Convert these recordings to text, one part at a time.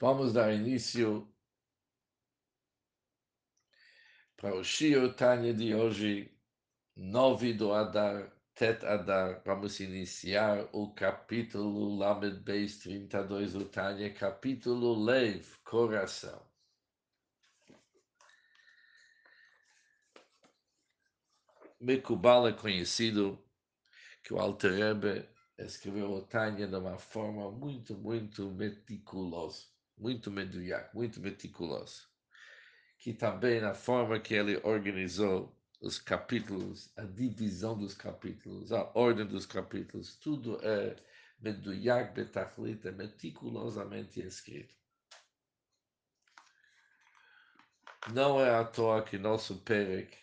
Vamos dar início para o Shio Tanya de hoje, 9 do Adar, Tet Adar. Vamos iniciar o capítulo Lamed Beis 32 do Tanya, capítulo Lev, coração. Mekubal é conhecido que o Alter Rebbe escreveu o Tanya de uma forma muito, muito meticulosa muito medulhar, muito meticuloso, que também na forma que ele organizou os capítulos, a divisão dos capítulos, a ordem dos capítulos, tudo é medulhar, betachlit, é meticulosamente escrito. Não é à toa que nosso Perek,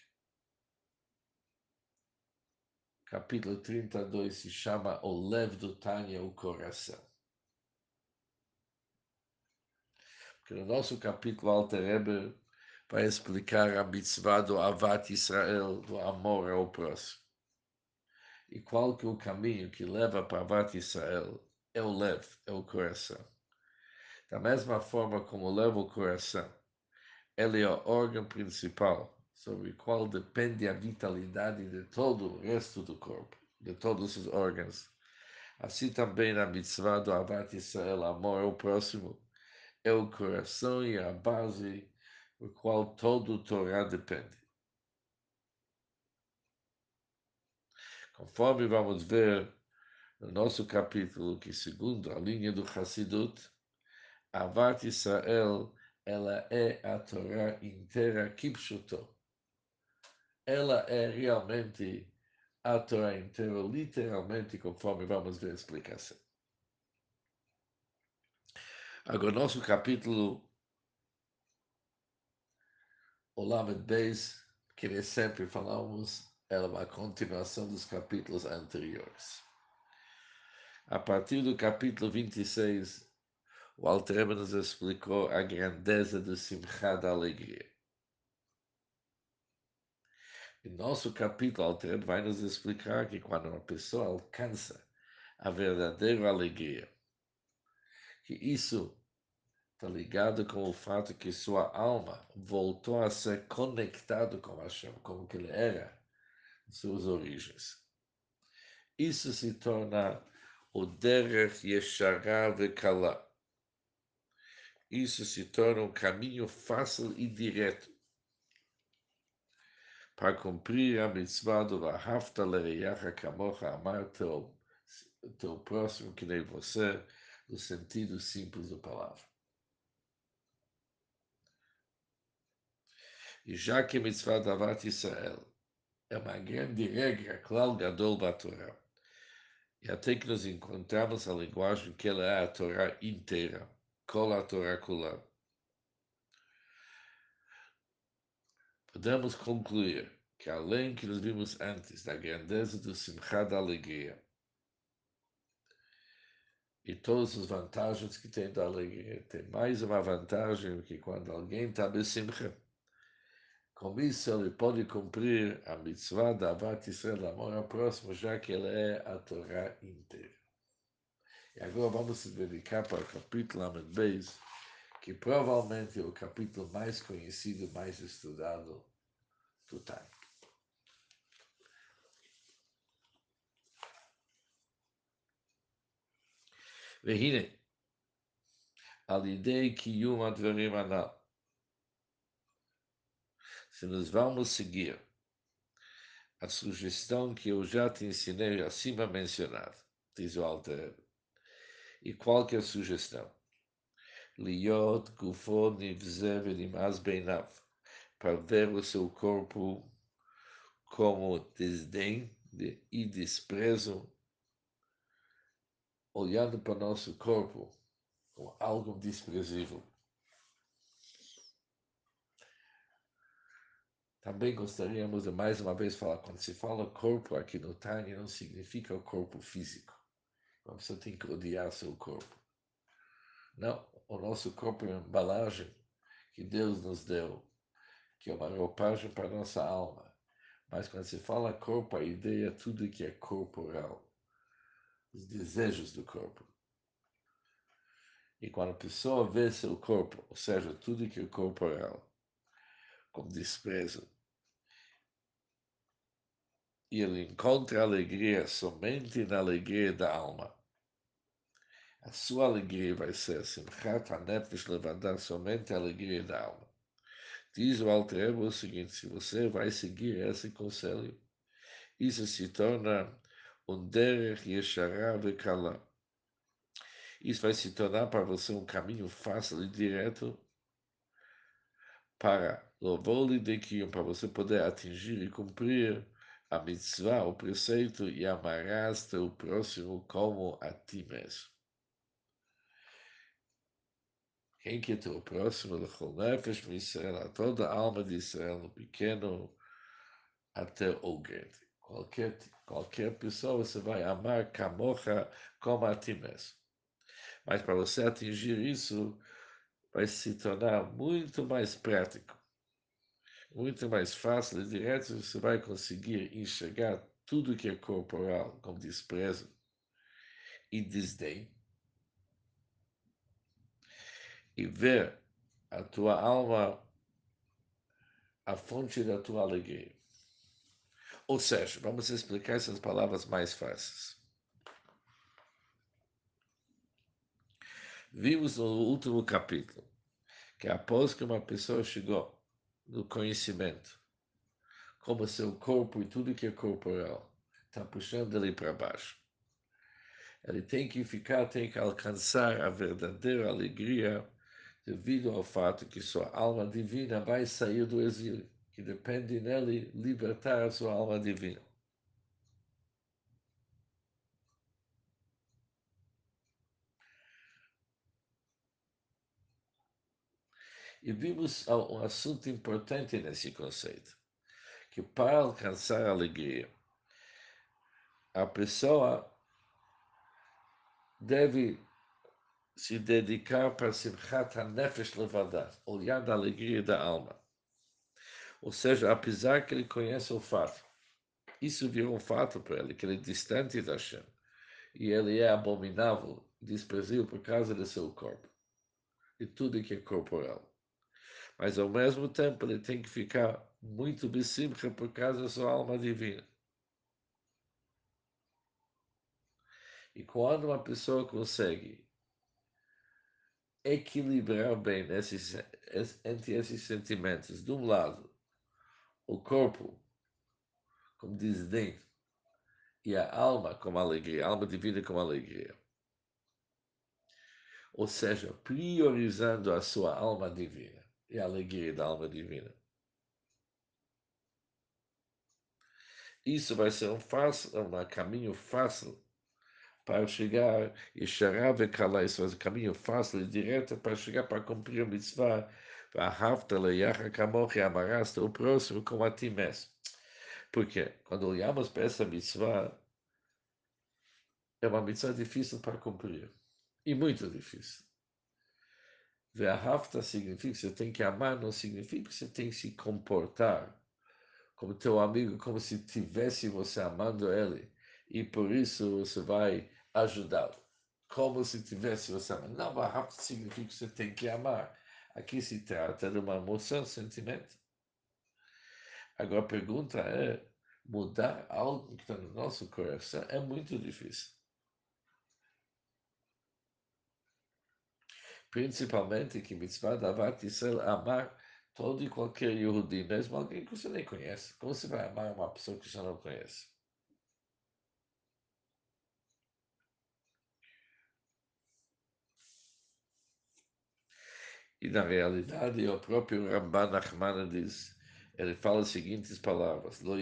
capítulo 32, se chama O Lev do Tânia, o coração. Que no nosso capítulo Alter Rebbe vai explicar a mitzvah do Avat Israel, do amor ao próximo. E qual que é o caminho que leva para Avat Israel? É o lev, é o coração. Da mesma forma como leva o coração, ele é o órgão principal sobre o qual depende a vitalidade de todo o resto do corpo, de todos os órgãos. Assim também na mitzvah do Avat Israel, amor ao próximo, é o coração e a base do qual todo o Torá depende. Conforme vamos ver no nosso capítulo, que segundo a linha do Hassidut, Avat Israel, ela é a Torá inteira Kipshuto. Ela é realmente a Torá inteira, literalmente, conforme vamos ver a explicação. Agora, nosso capítulo, o Lamed Beis, que nós sempre falamos, é uma continuação dos capítulos anteriores. A partir do capítulo 26, o Altreba nos explicou a grandeza do Simchá da alegria. Em nosso capítulo, Altreba vai nos explicar que quando uma pessoa alcança a verdadeira alegria, que isso está ligado com o fato que sua alma voltou a ser conectado com Hashem, como que ele era em suas origens. Isso se torna o Derech Yeshara Vekala. Isso se torna um caminho fácil e direto para cumprir a mitzvah do Vahafta Lereyacha Kamocha, amar teu, teu próximo que nem você, no sentido simples da palavra. E já que mitzvah da Avat Israel é uma grande regra, Klal Gadol Torá, e até que nos encontramos a linguagem que ela é a Torá inteira, Kol a Torá Kula, podemos concluir que além que nós vimos antes da grandeza do Simchá da alegria, e todas as vantagens que tem da alegria. Tem mais uma vantagem que quando alguém está besimcha, com isso ele pode cumprir a mitzvah da Avat Israel, amor ao próximo, já que ele é a Torá inteira. E agora vamos se dedicar para o capítulo Amid Beis, que provavelmente é o capítulo mais conhecido, mais estudado do Tânia. והנה, על ידי קיום הדברים הנ"ל, se nós vamos seguir a sugestão que eu já te ensinei acima mencionada, diz o Alter. E qual que é a sugestão? Liot gufo nivze venimaz beinav, para ver o seu corpo como desdém e desprezo olhando para o nosso corpo como algo desprezível. Também gostaríamos de mais uma vez falar, quando se fala corpo aqui no Tânia, não significa o corpo físico. Uma pessoa tem que odiar seu corpo. Não, o nosso corpo é uma embalagem que Deus nos deu, que é uma roupagem para a nossa alma. Mas quando se fala corpo, a ideia é tudo que é corporal os desejos do corpo. E quando a pessoa vê seu corpo, ou seja, tudo que é corporal, com desprezo, e ele encontra alegria somente na alegria da alma. A sua alegria vai ser Simchat HaNefesh levadar somente a alegria da alma. Diz o Alter o seguinte, se você vai seguir esse conselho, isso se torna um derech yeshara vekala. Isso vai se tornar para você um caminho fácil e direto para louvor de Kiyum, para você poder atingir e cumprir a mitzvah, o preceito, e amarás teu próximo como a ti mesmo. Quem que é teu próximo? Lechol nefesh Israel, a toda a alma de Israel, no pequeno até o grande. Qualquer, qualquer pessoa você vai amar camocha como a ti mesmo. Mas para você atingir isso, vai se tornar muito mais prático, muito mais fácil e direto. Você vai conseguir enxergar tudo que é corporal com desprezo e desdém e ver a tua alma a fonte da tua alegria. Ou seja, vamos explicar essas palavras mais fáceis. Vimos no último capítulo que após que uma pessoa chegou no conhecimento, como seu corpo e tudo que é corporal está puxando ele para baixo, ele tem que ficar, tem que alcançar a verdadeira alegria devido ao fato que sua alma divina vai sair do exílio, que depende nele libertar a sua alma divina. E vimos um assunto importante nesse conceito, que para alcançar a alegria, a pessoa deve se dedicar para Simchat HaNefesh Levadá, olhar da alegria da alma. Ou seja, apesar que ele conhece o fato, isso virou um fato para ele, que ele é distante da Hashem, e ele é abominável, desprezível por causa do seu corpo, e tudo que é corporal. Mas ao mesmo tempo ele tem que ficar muito bessimcha por causa da sua alma divina. E quando uma pessoa consegue equilibrar bem esses, entre esses sentimentos, de um lado, o corpo como desdém e a alma como alegria, a alma divina como alegria. Ou seja, priorizando a sua alma divina e a alegria da alma divina. Isso vai ser um, fácil, um caminho fácil para chegar e chegar e vai ser um caminho fácil e direto para chegar para cumprir a mitzvah. Amarás o próximo como a ti mesmo. Porque quando olhamos para essa mitzvah, é uma mitzvah difícil para cumprir. E muito difícil. Ve'ahavta significa que você tem que amar, não significa que você tem que se comportar como teu amigo, como se tivesse você amando ele, e por isso você vai ajudá-lo. Como se tivesse você amando. Não, Ve'ahavta significa que você tem que amar. Aqui se trata de uma emoção, sentimento. Agora a pergunta é, mudar algo que está no nosso coração é muito difícil. principalmente que mitzvah davat Israel amar todo e qualquer Yehudi, mesmo alguém que você nem conhece. Como você vai amar uma pessoa que você não conhece? E na realidade, o próprio Ramban Nachman diz, ele fala as seguintes palavras: não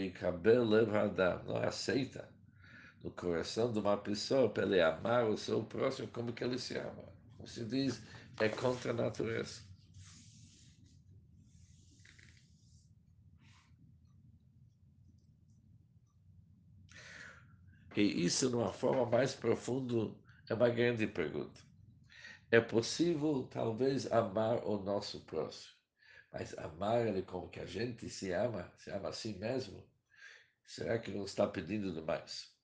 aceita no coração de uma pessoa para ele amar o seu próximo como que ele se ama. Como se diz, é contra a natureza. E isso, de uma forma mais profunda, é uma grande pergunta. É possível, talvez, amar o nosso próximo, mas amar ele como que a gente se ama, se ama a si mesmo, será que não está pedindo demais?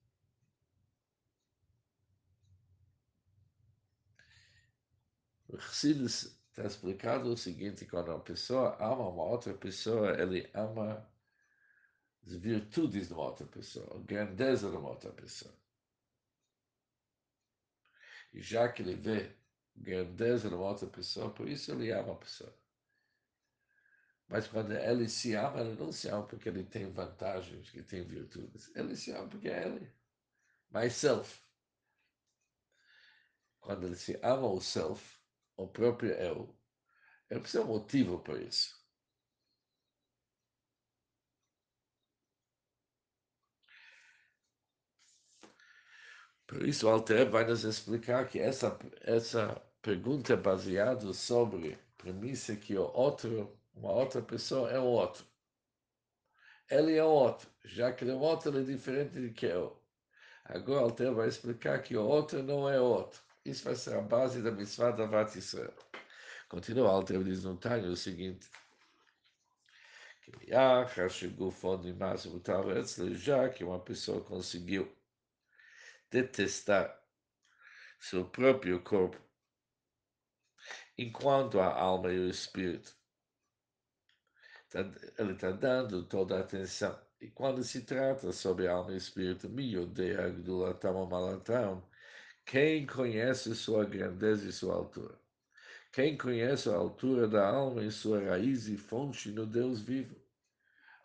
O Chassidus está explicado o seguinte, quando uma pessoa ama uma outra pessoa, ele ama as virtudes de uma outra pessoa, a grandeza de uma outra pessoa. E já que ele vê grandeza de uma outra pessoa, por isso ele ama a pessoa. Mas quando ele se ama, ele não se ama porque ele tem vantagens, que tem virtudes. Ele se ama porque é ele. Myself. Quando ele se ama o self, o próprio eu, ele precisa de um motivo para isso. Por isso, o Alter vai nos explicar que essa, essa pergunta é baseada sobre premissa que o outro, uma outra pessoa é o outro. Ele é o outro, já que ele é o outro, é diferente de que eu. Agora, o Alter vai explicar que o outro não é o outro. Isso vai ser a base da mitzvah da Vat Israel. Continua, o Alter diz no Tânia o seguinte já que uma pessoa conseguiu detestar seu próprio corpo, enquanto a alma e o espírito. Ele está dando toda a atenção. E quando se trata sobre alma e espírito, quem conhece sua grandeza e sua altura? Quem conhece a altura da alma e sua raiz e fonte no Deus vivo?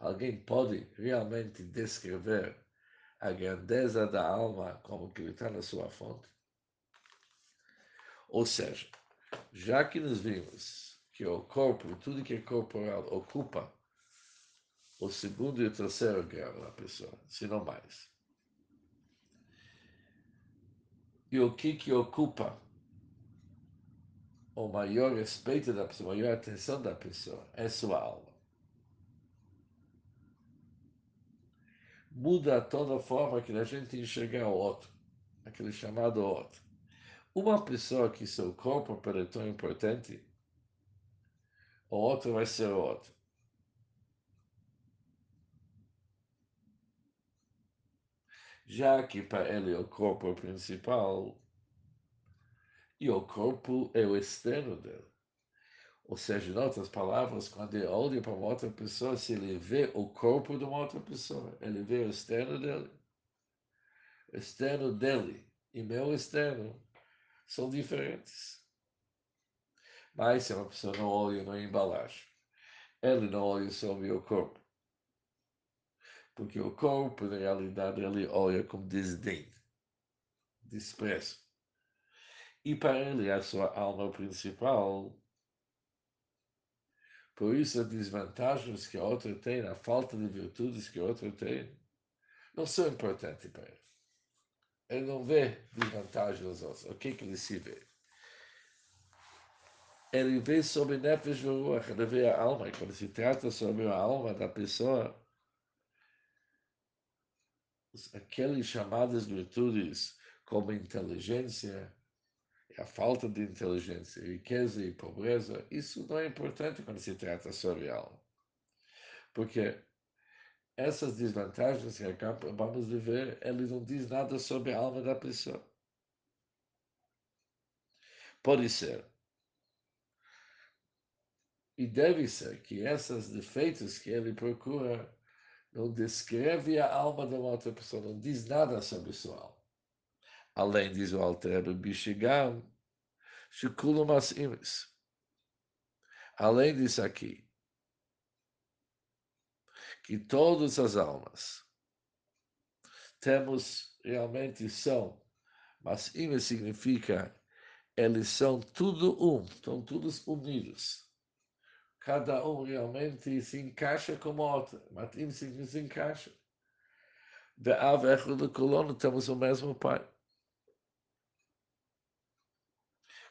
Alguém pode realmente descrever a grandeza da alma como que está na sua fonte? Ou seja, já que nos vimos que o corpo, tudo que é corporal, ocupa o segundo e o terceiro grau da pessoa, se não mais. E o que que ocupa o maior respeito da pessoa, a maior atenção da pessoa é sua alma. muda toda a forma que a gente enxergar o outro, aquele chamado outro. Uma pessoa que seu corpo é tão importante, o outro vai ser o outro. Já que para ele o corpo é principal, e o corpo é o externo dele. Ou seja, em outras palavras, quando ele olha para uma outra pessoa, se ele vê o corpo de uma outra pessoa, ele vê o externo dele. O externo dele e meu externo são diferentes. Mas se uma pessoa não olha na embalagem, ele não olha sobre o corpo. Porque o corpo, na realidade, ele olha com desdém, desprezo. E para ele, a sua alma principal por isso, as desvantagens que a outra tem, a falta de virtudes que a outra tem, não são importantes para ele. Ele não vê desvantagens nos outros. O que, que ele se vê? Ele vê sobre Nefesh Ruach, ele vê a alma. E quando se trata sobre a alma da pessoa, aquelas chamadas virtudes como inteligência, a falta de inteligência, riqueza e pobreza, isso não é importante quando se trata sobre alma. Porque essas desvantagens que acabamos de ver, ele não diz nada sobre a alma da pessoa. Pode ser. E deve ser que esses defeitos que ele procura não descreve a alma de uma outra pessoa, não diz nada sobre sua alma. Além, diz o Alter Bishigam, Shikulam Asimis. Além disso aqui, que todas as almas temos realmente são, mas Imes significa eles são tudo um, estão todos unidos. Cada um realmente se encaixa como outro, mas Im significa se encaixa. Da ave do colono temos o mesmo pai.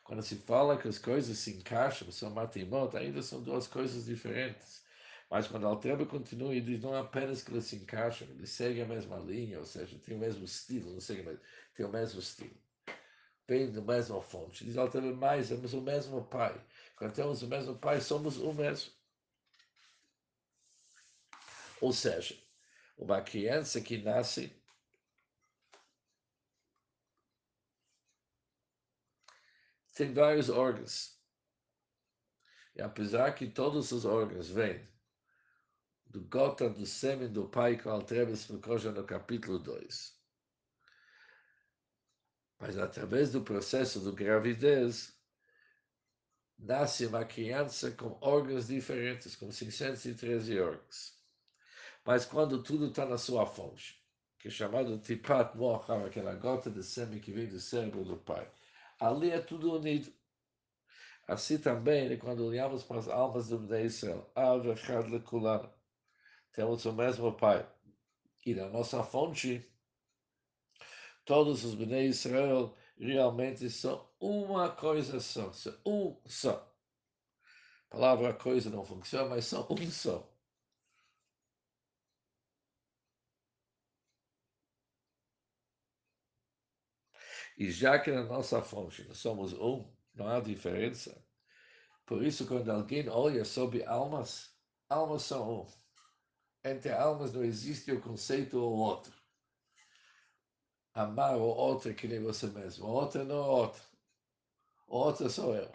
Quando se fala que as coisas se encaixam, são matimot, ainda são duas coisas diferentes. Mas quando Altreba continua e diz não apenas que eles se encaixam, eles seguem a mesma linha, ou seja, tem o mesmo estilo, não sei mas tem o mesmo estilo. Vem da mesma fonte. Diz Altreba mais, temos o mesmo pai. Quando temos o mesmo pai, somos o mesmo. Ou seja, uma criança que nasce tem vários órgãos. E apesar que todos os órgãos vêm do gota do sêmen do pai que o Altrebe explicou já no capítulo 2. Mas através do processo do gravidez, nasce uma criança com órgãos diferentes, com 613 órgãos. Mas quando tudo está na sua fonte, que é chamado tipat mochar, aquela gota de sêmen que vem do cérebro do pai, ali é tudo unido. Assim também, quando olhamos para as almas do Bnei Israel, temos o mesmo pai. E na nossa fonte, todos os Bnei Israel realmente são uma coisa só, são um só. A palavra coisa não funciona, mas são um só. E já que na nossa fonte nós somos um, não há diferença. Por isso, quando alguém olha sobre almas, almas são um. Entre almas não existe o conceito ou outro. Amar o outro é que nem você mesmo. O outro não é outro. O outro sou eu.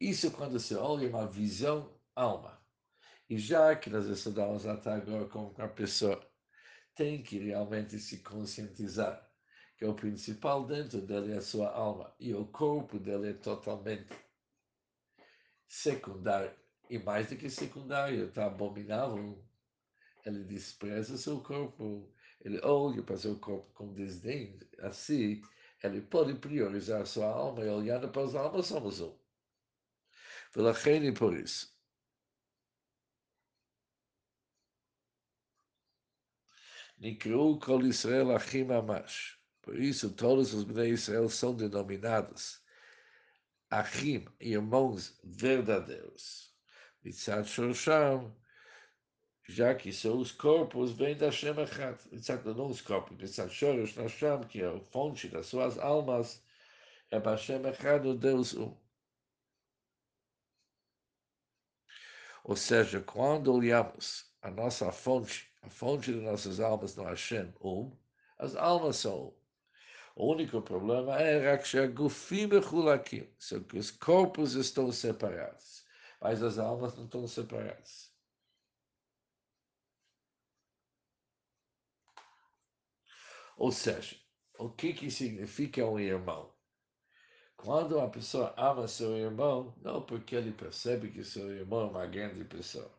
Isso quando se olha uma visão alma. E já que nós estudamos até agora com a pessoa tem que realmente se conscientizar que o principal dentro dele é a sua alma e o corpo dele é totalmente secundário e mais do que secundário, tá abominável. Ele despreza seu corpo, ele olha para seu corpo com desdém. Assim, ele pode priorizar sua alma e olhando para as almas somos um. Pela e por isso. Nikru Kol Israel Achim Amash. Por isso, todos os Bnei Israel são denominados Achim, irmãos verdadeiros. Mitzat Shosham, já que seus corpos vêm da Shem Echad. Mitzat não os corpos, Mitzat Shorosh Nasham, que é a fonte das suas almas, é Bashem Echad, o Deus um. Ou seja, quando olhamos a nossa fonte, a fonte de nossas almas no Hashem um, as almas são um. O único problema é que os corpos estão separados, mas as almas não estão separadas. Ou seja, o que, que significa um irmão? Quando uma pessoa ama seu irmão, não porque ele percebe que seu irmão é uma grande pessoa,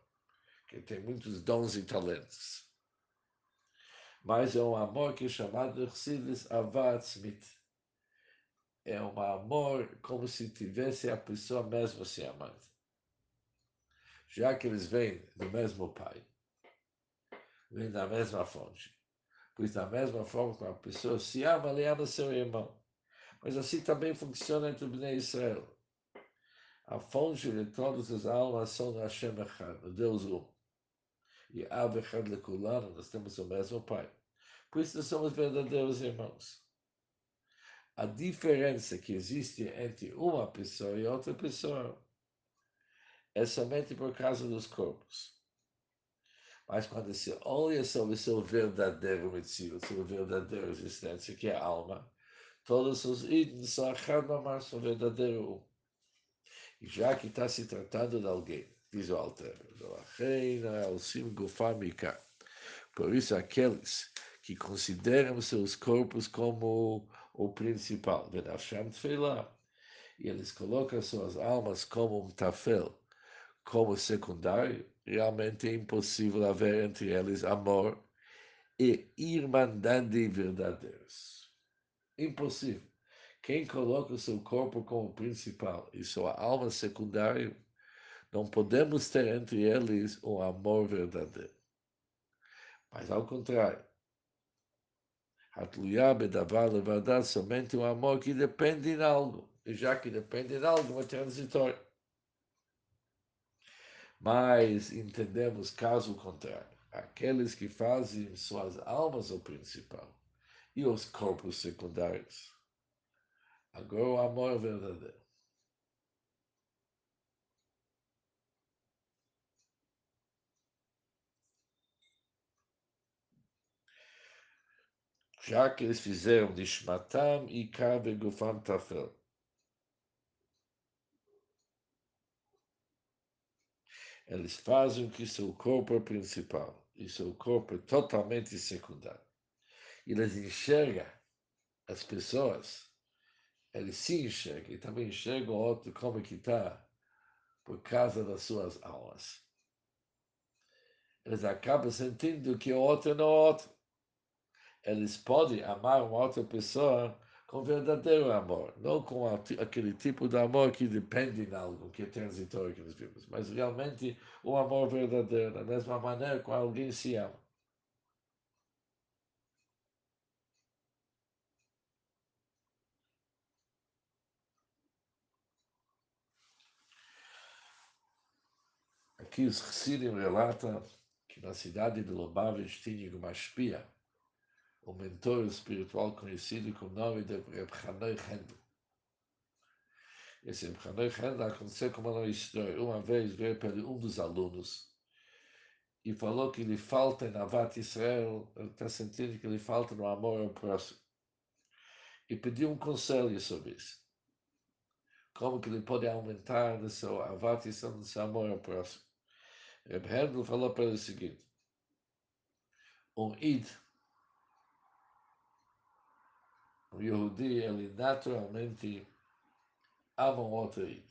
que tem muitos dons e talentos mas é um amor que é chamado Chsilis Avatzmit. É um amor como se tivesse a pessoa mesmo se amando. Já que eles vêm do mesmo pai, vêm da mesma fonte. Pois da mesma forma que a pessoa se ama, ele ama seu irmão. Mas assim também funciona entre Bnei Israel. A fonte de todas as almas são Hashem Echad, Deus um e Av Echad Lekulano, nós temos o mesmo Pai. Por isso nós somos verdadeiros irmãos. A diferença que existe entre uma pessoa e outra pessoa é somente por causa dos corpos. Mas quando se olha sobre seu verdadeiro motivo, sua verdadeira existência, que é a alma, todos os itens são a são verdadeiro um. E já que está se tratando de alguém diz o Alter, por isso aqueles que consideram seus corpos como o principal, e eles colocam suas almas como um tafel, como secundário, realmente é impossível haver entre eles amor e irmandade verdadeiros. Impossível. Quem coloca o seu corpo como principal e sua alma secundário não podemos ter entre eles um amor verdadeiro. Mas ao contrário, Hatluyá bedavar levadar somente um amor que depende de algo. E já que depende de algo, é transitório. Mas entendemos caso contrário. Aqueles que fazem suas almas o principal e os corpos secundários. Agora o amor é verdadeiro. já que eles fizeram de Shmatam e Kabe Gufam Tafel, Eles fazem que seu corpo é principal e seu corpo é totalmente secundário. Eles enxergam as pessoas, eles se enxergam e também enxergam o outro como que está por causa das suas almas. Eles acabam sentindo que o outro não é outro. Eles podem amar uma outra pessoa com verdadeiro amor, não com aquele tipo de amor que depende de algo, que é transitório que nós vimos, mas realmente o amor verdadeiro, da mesma maneira que alguém se ama. Aqui os Chassidim relatam que na cidade de Lubavitch tinha uma espia, um mentor espiritual conhecido com o nome de Reb Hanoi Hendel. Esse Reb Hanoi Hendel aconteceu como uma história. Uma vez veio para um dos alunos e falou que lhe falta na Vat Israel, ele está sentindo que lhe falta no amor ao próximo. E pediu um conselho sobre isso. Como que ele pode aumentar no seu Avat Israel, seu amor ao próximo. Reb Hendel falou para ele o seguinte, um id, um Yehudi, ele naturalmente ama um outro id.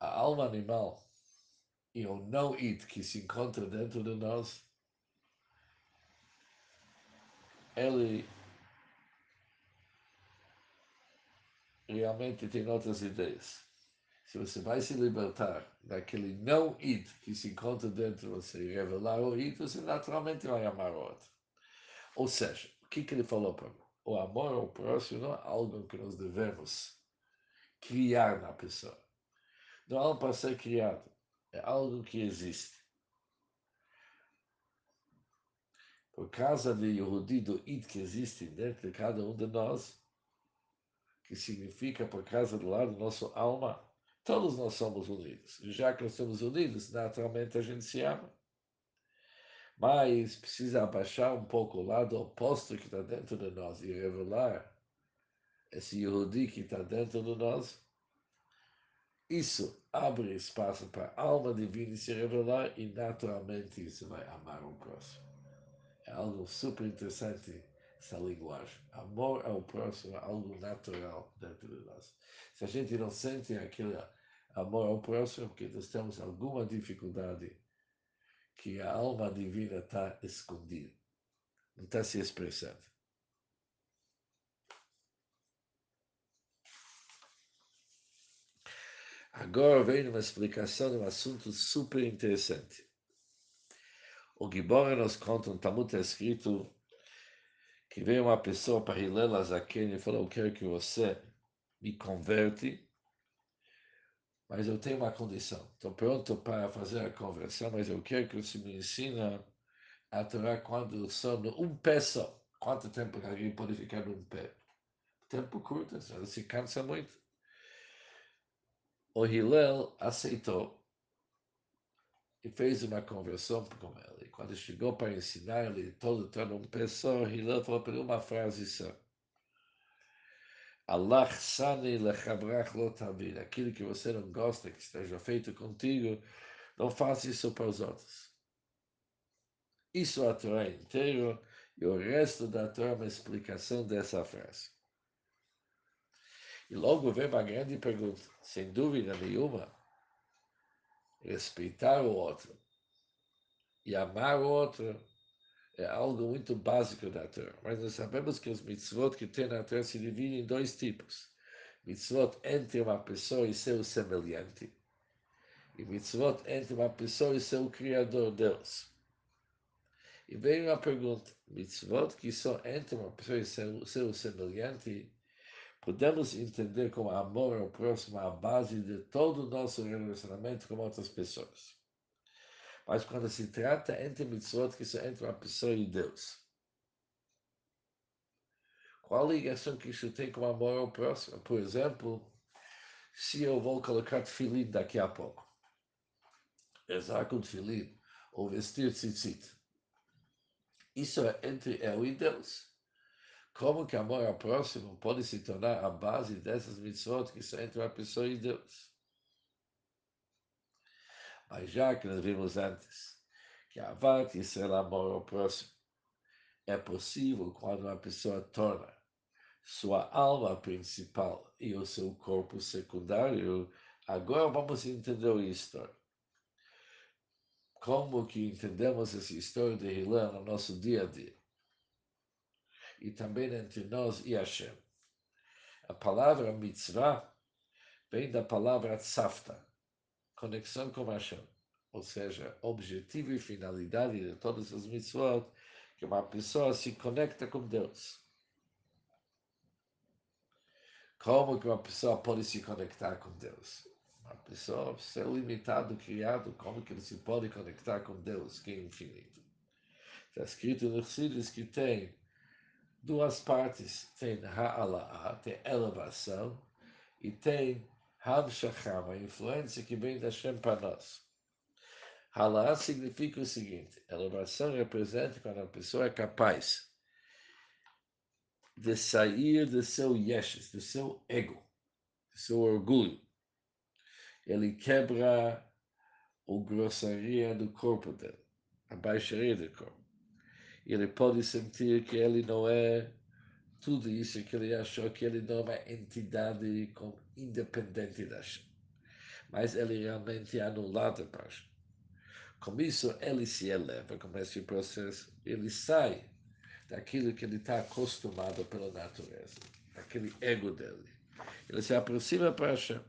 A alma animal e o não id que se encontra dentro de nós, ele realmente tem outras ideias. Se você vai se libertar daquele não id que se encontra dentro de você e revelar o id, você naturalmente vai amar o outro. Ou seja, o que, que ele falou para mim? O amor ao próximo não é algo que nós devemos criar na pessoa. Não é algo para ser criado. É algo que existe. Por causa do Yehudi, do id que existe dentro de cada um de nós, que significa por causa do lado da nossa alma, todos nós somos unidos. Já que nós somos unidos, naturalmente a gente se ama. Mas precisa abaixar um pouco o lado oposto que está dentro de nós e revelar esse Yehudi que está dentro de nós. Isso abre espaço para a alma divina se revelar e naturalmente isso vai amar o próximo. É algo super interessante essa linguagem. Amor ao próximo é algo natural dentro de nós. Se a gente não sente aquele amor ao próximo, porque nós temos alguma dificuldade que a alma divina está escondida, não está se expressando. Agora vem uma explicação de um assunto super interessante. O Gibora nos conta, um Talmud está escrito que veio uma pessoa para Hillel Azaken e falou, eu quero que você me converte, mas eu tenho uma condição. Estou pronto para fazer a conversão, mas eu quero que você me ensine a atuar quando no um pé só. Quanto tempo alguém pode ficar num pé? Tempo curto, se cansa muito. O Hillel aceitou e fez uma conversão com ele. Quando chegou para ensinar ele todo todo um pessoa, Hillel falou para ele uma frase só. Allah sani lechabrach lotavir. Aquilo que você não gosta que esteja feito contigo, não faça isso para os outros. Isso é a Torá inteira e o resto da Torá é uma explicação dessa frase. E logo vem uma grande pergunta, sem dúvida nenhuma, respeitar o outro e amar o outro é algo muito básico da Torá. Mas nós sabemos que os mitzvot que tem na Torá se dividem em dois tipos. Mitzvot entre uma pessoa e seu semelhante. E mitzvot entre uma pessoa e seu Criador, Deus. E vem uma pergunta. Mitzvot que são entre uma pessoa e seu, seu semelhante, podemos entender como amor ao próximo a base de todo o nosso relacionamento com outras pessoas. Mas quando se trata entre mitzvot, que são entre uma pessoa e Deus, qual a ligação que isso tem com amor ao próximo? Por exemplo, se eu vou colocar tefilim daqui a pouco, rezar com tefilim, ou vestir tzitzit, isso é entre eu e Deus. como que amor ao próximo pode se tornar a base dessas mitzvot que são entre a pessoa e Deus. Mas já que nós vimos antes que a Avat Israel, amor ao próximo, é possível quando uma pessoa torna sua alma principal e o seu corpo secundário, agora vamos entender a história. Como que entendemos essa história de Hilã no nosso dia a dia? E também entre nós e Hashem. A palavra mitzvah vem da palavra tzafta, conexão com Hashem. Ou seja, objetivo e finalidade de todas as mitzvot, que uma pessoa se conecta com Deus. Como que uma pessoa pode se conectar com Deus? Uma pessoa ser limitado, criado, como que ele se pode conectar com Deus, que é infinito? Está escrito no Chassidus que tem duas partes, tem Ha'ala'a, tem elevação, e tem Hamshacham, a influência que vem da Shem para nós. Halá significa o seguinte: elevação representa quando a pessoa é capaz de sair do seu yeshes, do seu ego, do seu orgulho. Ele quebra o grossaria do corpo dele, a baixaria do corpo. Ele pode sentir que ele não é tudo isso que ele achou que ele não é uma entidade com, independente da Hashem. Mas ele realmente é anulado para Hashem. Com isso, ele se eleva, começa o processo, ele sai daquilo que ele está acostumado pela natureza, aquele ego dele. Ele se aproxima para Hashem.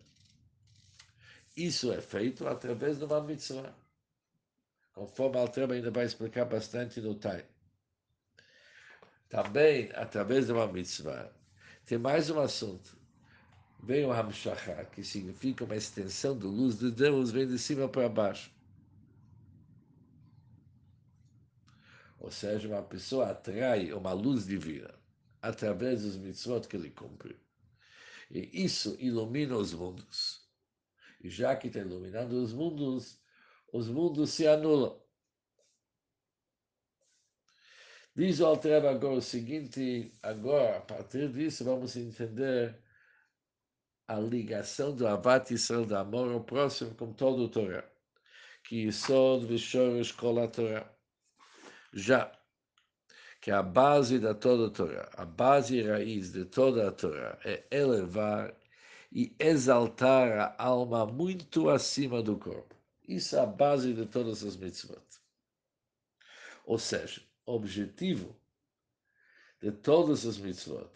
Isso é feito através de uma mitzvah, conforme a Altreba ainda vai explicar bastante no time. Também, através de uma mitzvah, tem mais um assunto. Vem o Hamshachah, que significa uma extensão da luz de Deus, vem de cima para baixo. Ou seja, uma pessoa atrai uma luz divina através dos mitzvot que ele cumpre. E isso ilumina os mundos. E já que está iluminando os mundos, os mundos se anulam. Diz o Alter agora o seguinte, agora, a partir disso, vamos entender a ligação do Avat Israel, do amor ao próximo, com todo o Torá. Que Yisod Vishorish Kol Torá já que a base da toda a Torá, a base raiz de toda a Torá é elevar e exaltar a alma muito acima do corpo. Isso é a base de todas as mitzvot. Ou seja, objetivo de todas as mitzvot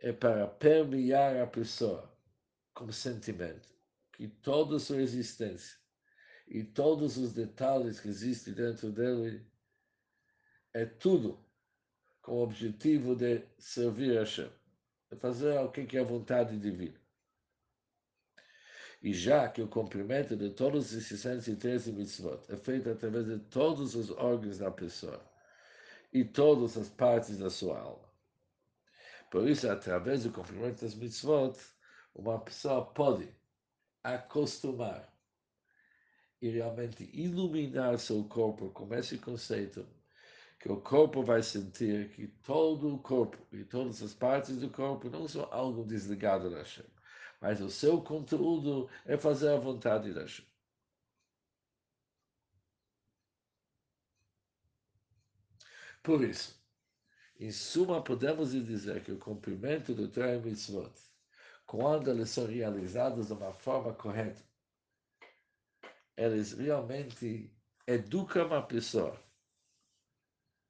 é para permear a pessoa com sentimento que toda a sua existência e todos os detalhes que existem dentro dele é tudo com o objetivo de servir a Hashem, de fazer o que é a vontade divina. E já que o cumprimento de todos os 613 mitzvot é feito através de todos os órgãos da pessoa e todas as partes da sua alma. Por isso, através do cumprimento das mitzvot, uma pessoa pode acostumar e realmente iluminar seu corpo com esse conceito que o corpo vai sentir que todo o corpo e todas as partes do corpo não são algo desligado da Hashem, mas o seu conteúdo é fazer a vontade da Hashem. Por isso, em suma, podemos dizer que o cumprimento do Torah Mitzvot, quando eles são realizados de uma forma correta, eles realmente educam a pessoa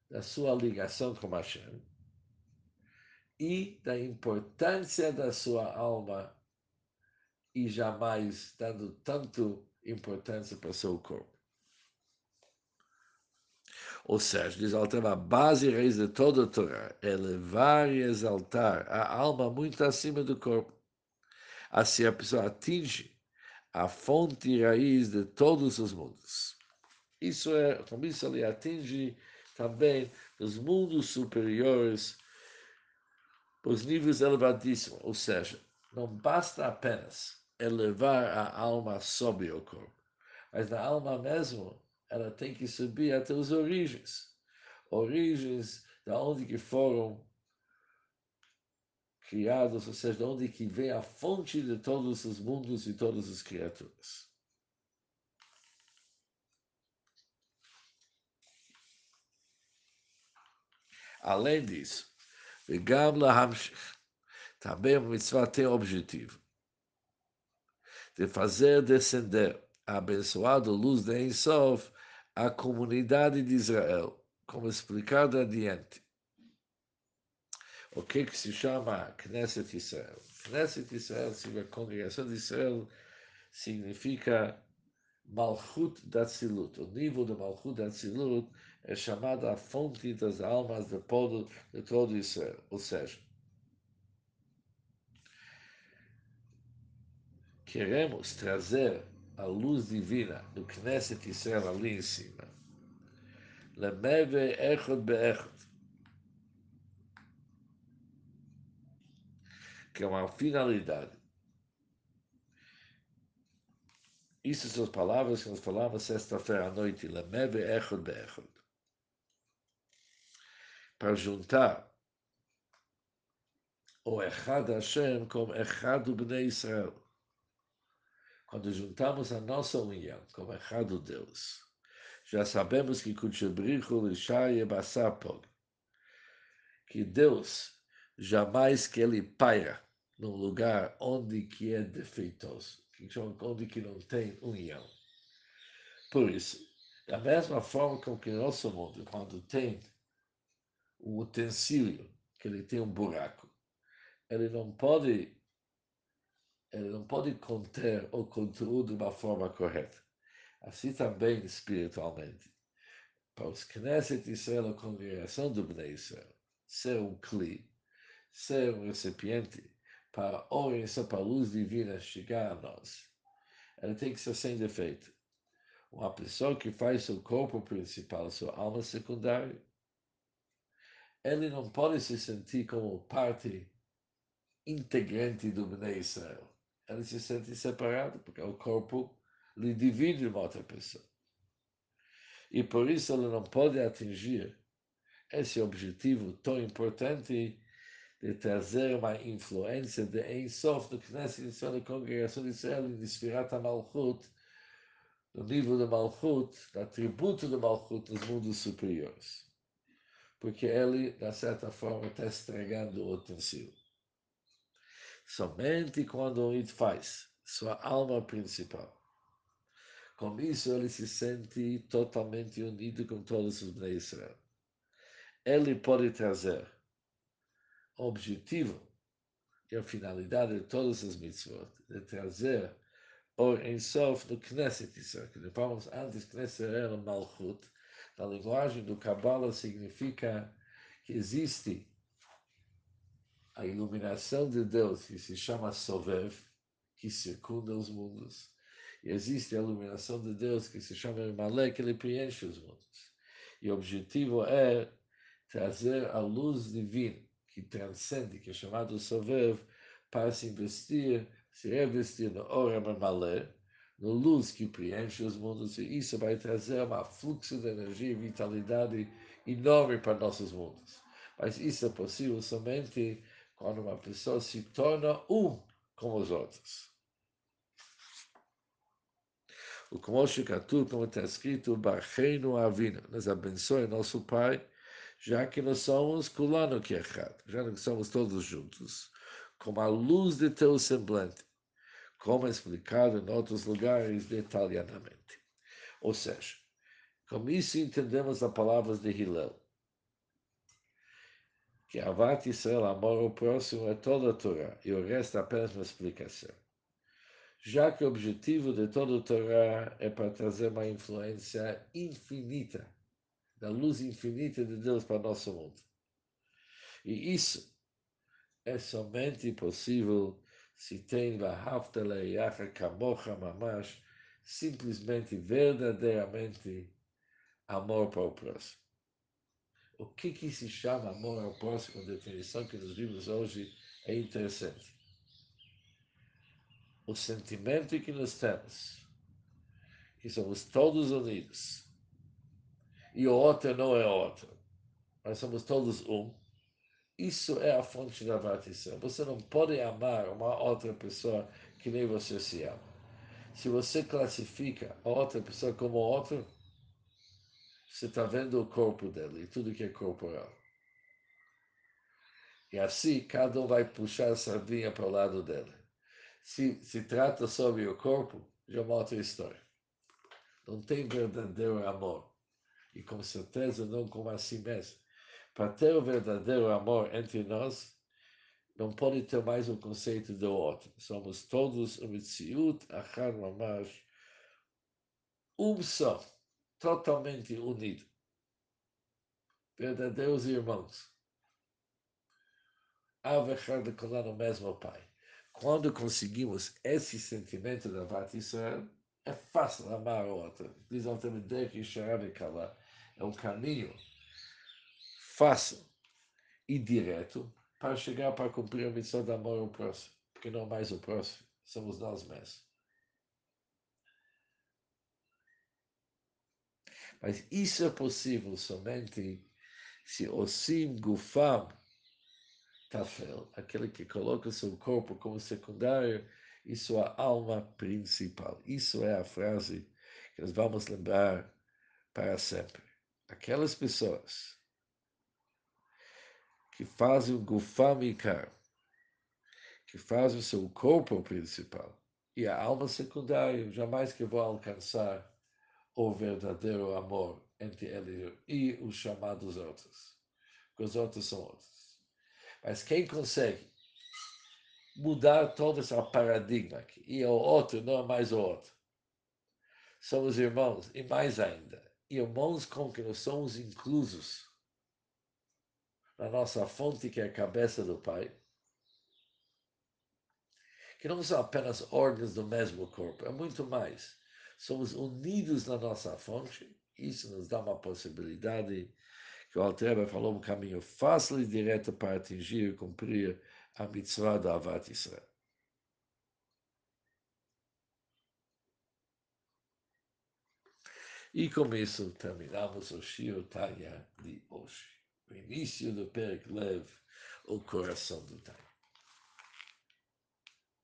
da sua ligação com Hashem e da importância da sua alma e jamais dando tanto importância para seu corpo. Ou seja, diz Alter, a base e raiz de toda a Torá é levar e exaltar a alma muito acima do corpo. Assim a pessoa atinge a fonte e raiz de todos os mundos. Isso é, com isso ele atinge também nos mundos superiores, os níveis elevadíssimos. Ou seja, não basta apenas elevar a alma sobre o corpo, mas na alma mesmo ela tem que subir até as origens. Origens da onde que foram criados, ou seja, de onde que vem a fonte de todos os mundos e todas as criaturas. Além disso, também a mitzvah tem objetivo de fazer descender a abençoada luz de Ensof à comunidade de Israel, como explicado adiante. O que, que se chama Knesset Israel? Knesset Israel, a congregação de Israel, significa Malchut Datzilut. O nível de Malchut Datzilut é chamada a fonte das almas de todo, de todo Israel. Ou seja, queremos trazer a luz divina do Knesset Israel ali em cima. Lemeve Echot Be'echot. Que é uma finalidade. Isso são as palavras que nós falamos sexta-feira à noite. Lemeve Echot Be'echot para juntar o Echad Hashem com Echad Bnei Israel. Quando juntamos a nossa união com Echad Deus, já sabemos que Basapog, que Deus jamais que ele paira num lugar onde que é defeitoso, onde que não tem união. Por isso, da mesma forma com que nosso mundo, quando tem um utensílio que ele tem um buraco, ele não pode ele não pode conter o conteúdo de uma forma correta. Assim também espiritualmente. Para os Knesset Israel, a congregação do Bnei Israel, ser um cli, ser um recipiente para a orientação, para a luz divina chegar a nós, ela tem que ser sem defeito. Uma pessoa que faz seu corpo principal, sua alma secundária, ele não pode se sentir como parte integrante do Bnei Israel. Ele se sente separado, porque o corpo lhe divide uma outra pessoa. E por isso ele não pode atingir esse objetivo tão importante de trazer uma influência de Ensof no Knesset Israel, da congregação de Israel, em Sfirat Malchut, no nível de Malchut, do atributo de Malchut nos mundos superiores porque ele, de certa forma, está estragando o utensílio. Somente quando ele faz sua alma principal. Com isso, ele se sente totalmente unido com todos os Bnei Israel. Ele pode trazer o objetivo e a finalidade de todas as mitzvot, de trazer o Ensof no Knesset Israel, que falamos antes, Knesset era Malchut, na linguagem do Kabbalah significa que existe a iluminação de Deus, que se chama Sovev, que circunda os mundos. E existe a iluminação de Deus, que se chama Malé, que ele preenche os mundos. E o objetivo é trazer a luz divina, que transcende, que é chamado Sovev, para se investir, se revestir no Ora Malé, no luz que preenche os mundos, e isso vai trazer um fluxo de energia e vitalidade enorme para nossos mundos. Mas isso é possível somente quando uma pessoa se torna um com os outros. O como Katu, como está escrito, Barreino Avina, nos abençoe nosso Pai, já que nós somos Kulano Kechat, já que somos todos juntos, como a luz de teu semblante como explicado em outros lugares detalhadamente. Ou seja, com isso entendemos as palavras de Hillel, que Avat Israel, amor ao próximo, é toda a Torá, e o resto apenas uma explicação. Já que o objetivo de toda a Torá é para trazer uma influência infinita, da luz infinita de Deus para o nosso mundo. E isso é somente possível se tem Mamash, simplesmente, verdadeiramente, amor para o próximo. O que, que se chama amor ao próximo, definição que nos vimos hoje, é interessante. O sentimento que nós temos, que somos todos unidos, e o outro não é outro, mas somos todos um, Isso é a fonte da Israel. Você não pode amar uma outra pessoa que nem você se ama. Se você classifica a outra pessoa como outro, você está vendo o corpo dele e tudo que é corporal. E assim, cada um vai puxar a sardinha para o lado dele. Se se trata sobre o corpo, já é uma outra história. Não tem verdadeiro amor. E com certeza não como assim mesmo. Para ter o verdadeiro amor entre nós, não pode ter mais o conceito do outro. Somos todos um mitziut, achar mamash, um só, totalmente unido. Verdadeiros irmãos. Avechar de no mesmo Pai. Quando conseguimos esse sentimento da Vat Israel, é fácil amar o outro. Diz o que é um caminho fácil e direto para chegar para cumprir a missão de amor ao próximo, porque não mais o próximo, somos nós mesmos. Mas isso é possível somente se o sim gufam tafel, aquele que coloca seu corpo como secundário e sua alma principal. Isso é a frase que nós vamos lembrar para sempre. Aquelas pessoas que fazem o gufam ikar, que fazem o seu corpo principal e a alma secundária, jamais que vão alcançar o verdadeiro amor entre ele e os chamados outros. Porque os outros são outros. Mas quem consegue mudar todo esse paradigma aqui, e o outro não é mais o outro. Somos irmãos, e mais ainda, irmãos com que nós somos inclusos na nossa fonte, que é a cabeça do Pai, que não são apenas órgãos do mesmo corpo, é muito mais. Somos unidos na nossa fonte, isso nos dá uma possibilidade que o Altreba falou, um caminho fácil e direto para atingir e cumprir a mitzvah da Avat Israel. E com isso terminamos o Shio Tanya de hoje o início do Perek Lev, o coração do Tânia.